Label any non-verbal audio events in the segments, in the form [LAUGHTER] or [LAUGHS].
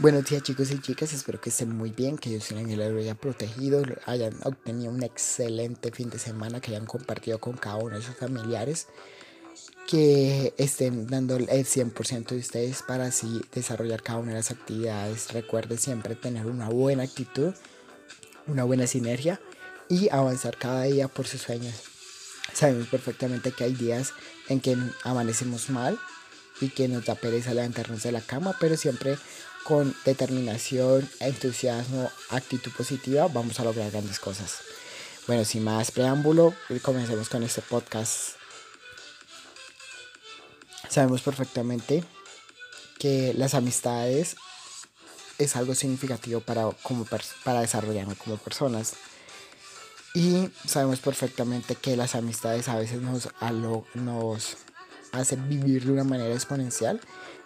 Buenos días chicos y chicas, espero que estén muy bien, que Dios en el haya protegido, hayan obtenido un excelente fin de semana, que hayan compartido con cada uno de sus familiares, que estén dando el 100% de ustedes para así desarrollar cada una de las actividades. Recuerden siempre tener una buena actitud, una buena sinergia y avanzar cada día por sus sueños. Sabemos perfectamente que hay días en que amanecemos mal y que nos da pereza levantarnos de la cama, pero siempre con determinación, entusiasmo, actitud positiva, vamos a lograr grandes cosas. Bueno, sin más preámbulo, comencemos con este podcast. Sabemos perfectamente que las amistades es algo significativo para, como para desarrollarnos como personas. Y sabemos perfectamente que las amistades a veces nos, nos hacen vivir de una manera exponencial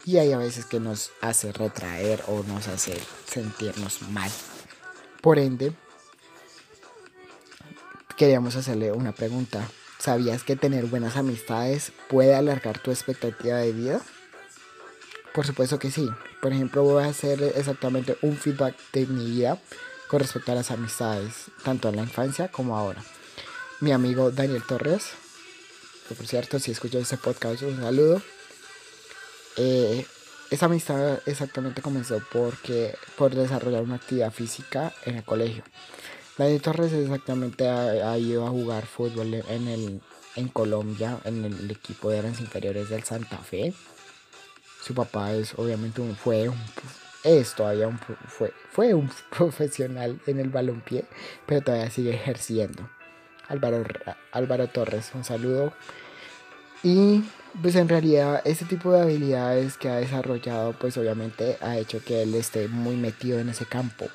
y hay a veces que nos hace retraer o nos hace sentirnos mal. Por ende, queríamos hacerle una pregunta. ¿Sabías que tener buenas amistades puede alargar tu expectativa de vida? Por supuesto que sí. Por ejemplo, voy a hacer exactamente un feedback de mi vida con respecto a las amistades, tanto en la infancia como ahora. Mi amigo Daniel Torres, por cierto, si escuchas este podcast, un saludo. Eh, esa amistad exactamente comenzó porque por desarrollar una actividad física en el colegio. Daniel Torres exactamente ha, ido a jugar fútbol en, el, en Colombia, en el equipo de las inferiores del Santa Fe. Su papá es obviamente un, fue es todavía un, fue, fue un [LAUGHS] profesional en el balompié, pero todavía sigue ejerciendo. Álvaro, Álvaro Torres, un saludo. Y pues en realidad este tipo de habilidades que ha desarrollado pues obviamente ha hecho que él esté muy metido en ese campo.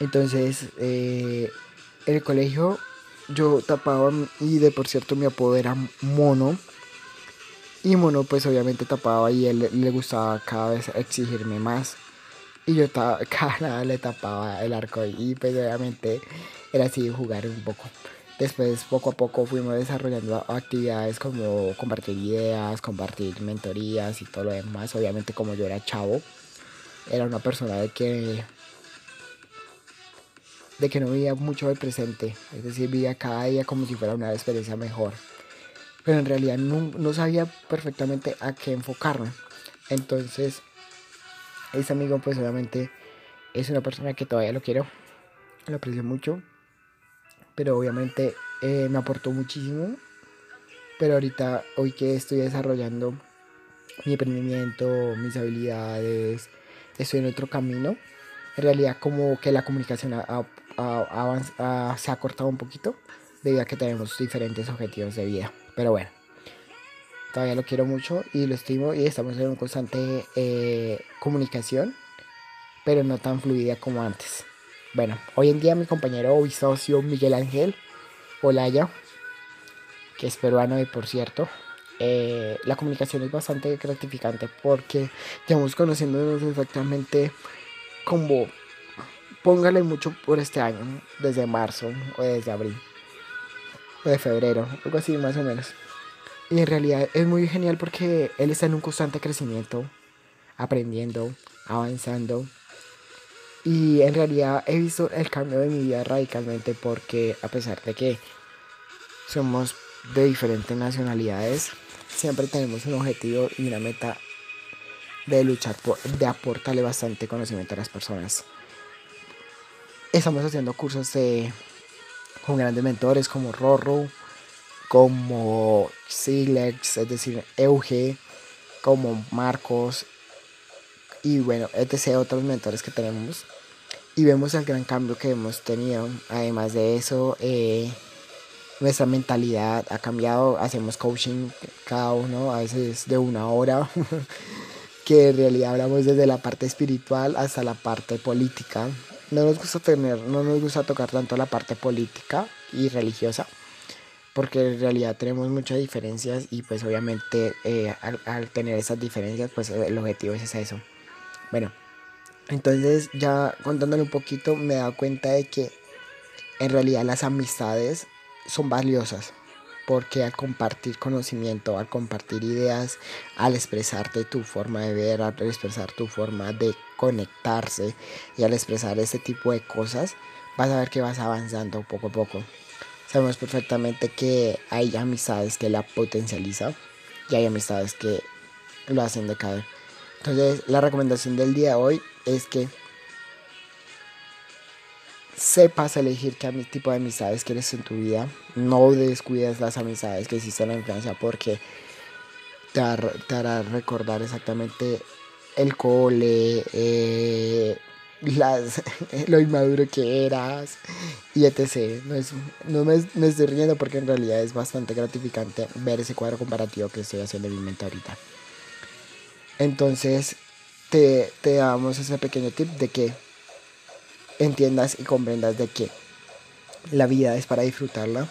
Entonces eh, el colegio yo tapaba y de por cierto mi apodo era Mono. Y Mono pues obviamente tapaba y él le gustaba cada vez exigirme más. Y yo [LAUGHS] cada le tapaba el arco y pues obviamente era así jugar un poco. Después, poco a poco, fuimos desarrollando actividades como compartir ideas, compartir mentorías y todo lo demás. Obviamente, como yo era chavo, era una persona de que de que no vivía mucho del presente, es decir, vivía cada día como si fuera una experiencia mejor. Pero en realidad no, no sabía perfectamente a qué enfocarme. Entonces, ese amigo pues obviamente es una persona que todavía lo quiero, lo aprecio mucho pero obviamente eh, me aportó muchísimo. Pero ahorita, hoy que estoy desarrollando mi emprendimiento, mis habilidades, estoy en otro camino. En realidad como que la comunicación se ha cortado un poquito debido a que tenemos diferentes objetivos de vida. Pero bueno, todavía lo quiero mucho y lo estimo y estamos en una constante eh, comunicación, pero no tan fluida como antes. Bueno, hoy en día mi compañero y socio Miguel Ángel Olaya, que es peruano y por cierto, eh, la comunicación es bastante gratificante porque llevamos conociéndonos exactamente como, póngale mucho por este año, desde marzo o desde abril o de febrero, algo así más o menos. Y en realidad es muy genial porque él está en un constante crecimiento, aprendiendo, avanzando y en realidad he visto el cambio de mi vida radicalmente porque a pesar de que somos de diferentes nacionalidades, siempre tenemos un objetivo y una meta de luchar por, de aportarle bastante conocimiento a las personas. Estamos haciendo cursos de, con grandes mentores como Rorro, como Silex, es decir, Euge, como Marcos y bueno, etc. otros mentores que tenemos y vemos el gran cambio que hemos tenido. Además de eso, eh, nuestra mentalidad ha cambiado. Hacemos coaching cada uno, a veces de una hora, [LAUGHS] que en realidad hablamos desde la parte espiritual hasta la parte política. No nos gusta tener, no nos gusta tocar tanto la parte política y religiosa, porque en realidad tenemos muchas diferencias y pues obviamente eh, al, al, tener esas diferencias, pues el objetivo es eso. Bueno, entonces ya contándole un poquito me he dado cuenta de que en realidad las amistades son valiosas. porque al compartir conocimiento, al compartir ideas, al expresarte tu forma de ver, al expresar tu forma de conectarse y al expresar ese tipo de cosas, vas a ver que vas avanzando poco a poco. Sabemos perfectamente que hay amistades que la potencializan y hay amistades que lo hacen decaer. Entonces, la recomendación del día de hoy es que sepas elegir qué tipo de amistades quieres en tu vida. No descuides las amistades que existen en la infancia porque te, hará recordar exactamente el cole, eh, las, [LAUGHS] lo inmaduro que eras y etc. No, es, no me, estoy riendo porque en realidad es bastante gratificante ver ese cuadro comparativo que estoy haciendo en mi mente ahorita. Entonces, te, damos ese pequeño tip de que entiendas y comprendas de que la vida es para disfrutarla,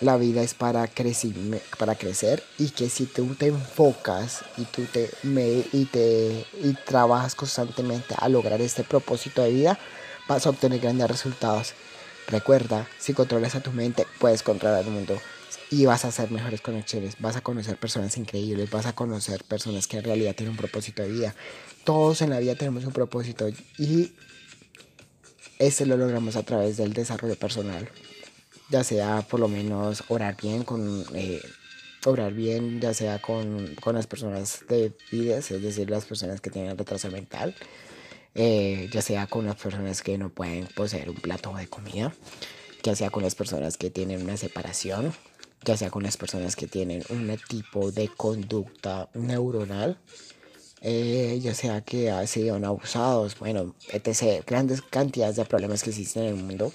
la vida es para, crecer, para crecer y que si tú te enfocas y tú te, y te y trabajas constantemente a lograr este propósito de vida, vas a obtener grandes resultados. Recuerda, si controlas a tu mente, puedes controlar el mundo y vas a hacer mejores conexiones, vas a conocer personas increíbles, vas a conocer personas que en realidad tienen un propósito de vida. Todos en la vida tenemos un propósito y este lo logramos a través del desarrollo personal. Ya sea por lo menos orar bien con eh, orar bien, ya sea con, las personas de vidas, es decir, las personas que tienen retraso mental, eh, ya sea con las personas que no pueden poseer un plato de comida, ya sea con las personas que tienen una separación, ya sea con las personas que tienen un tipo de conducta neuronal eh, ya sea que ha sido abusados, bueno, etc. Grandes cantidades de problemas que existen en el mundo.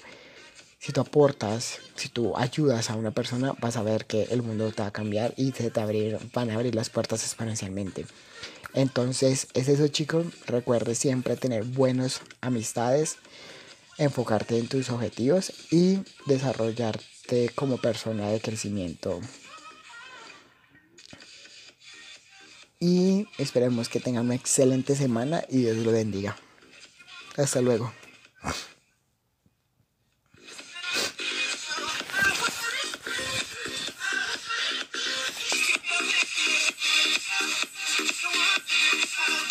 Si tú aportas, si tú ayudas a una persona, vas a ver que el mundo te va a cambiar y se te abrir, van a abrir las puertas exponencialmente. Entonces, es eso chicos, recuerde siempre tener buenas amistades, enfocarte en tus objetivos y desarrollarte como persona de crecimiento Y esperemos que tengan una excelente semana y Dios lo bendiga. Hasta luego.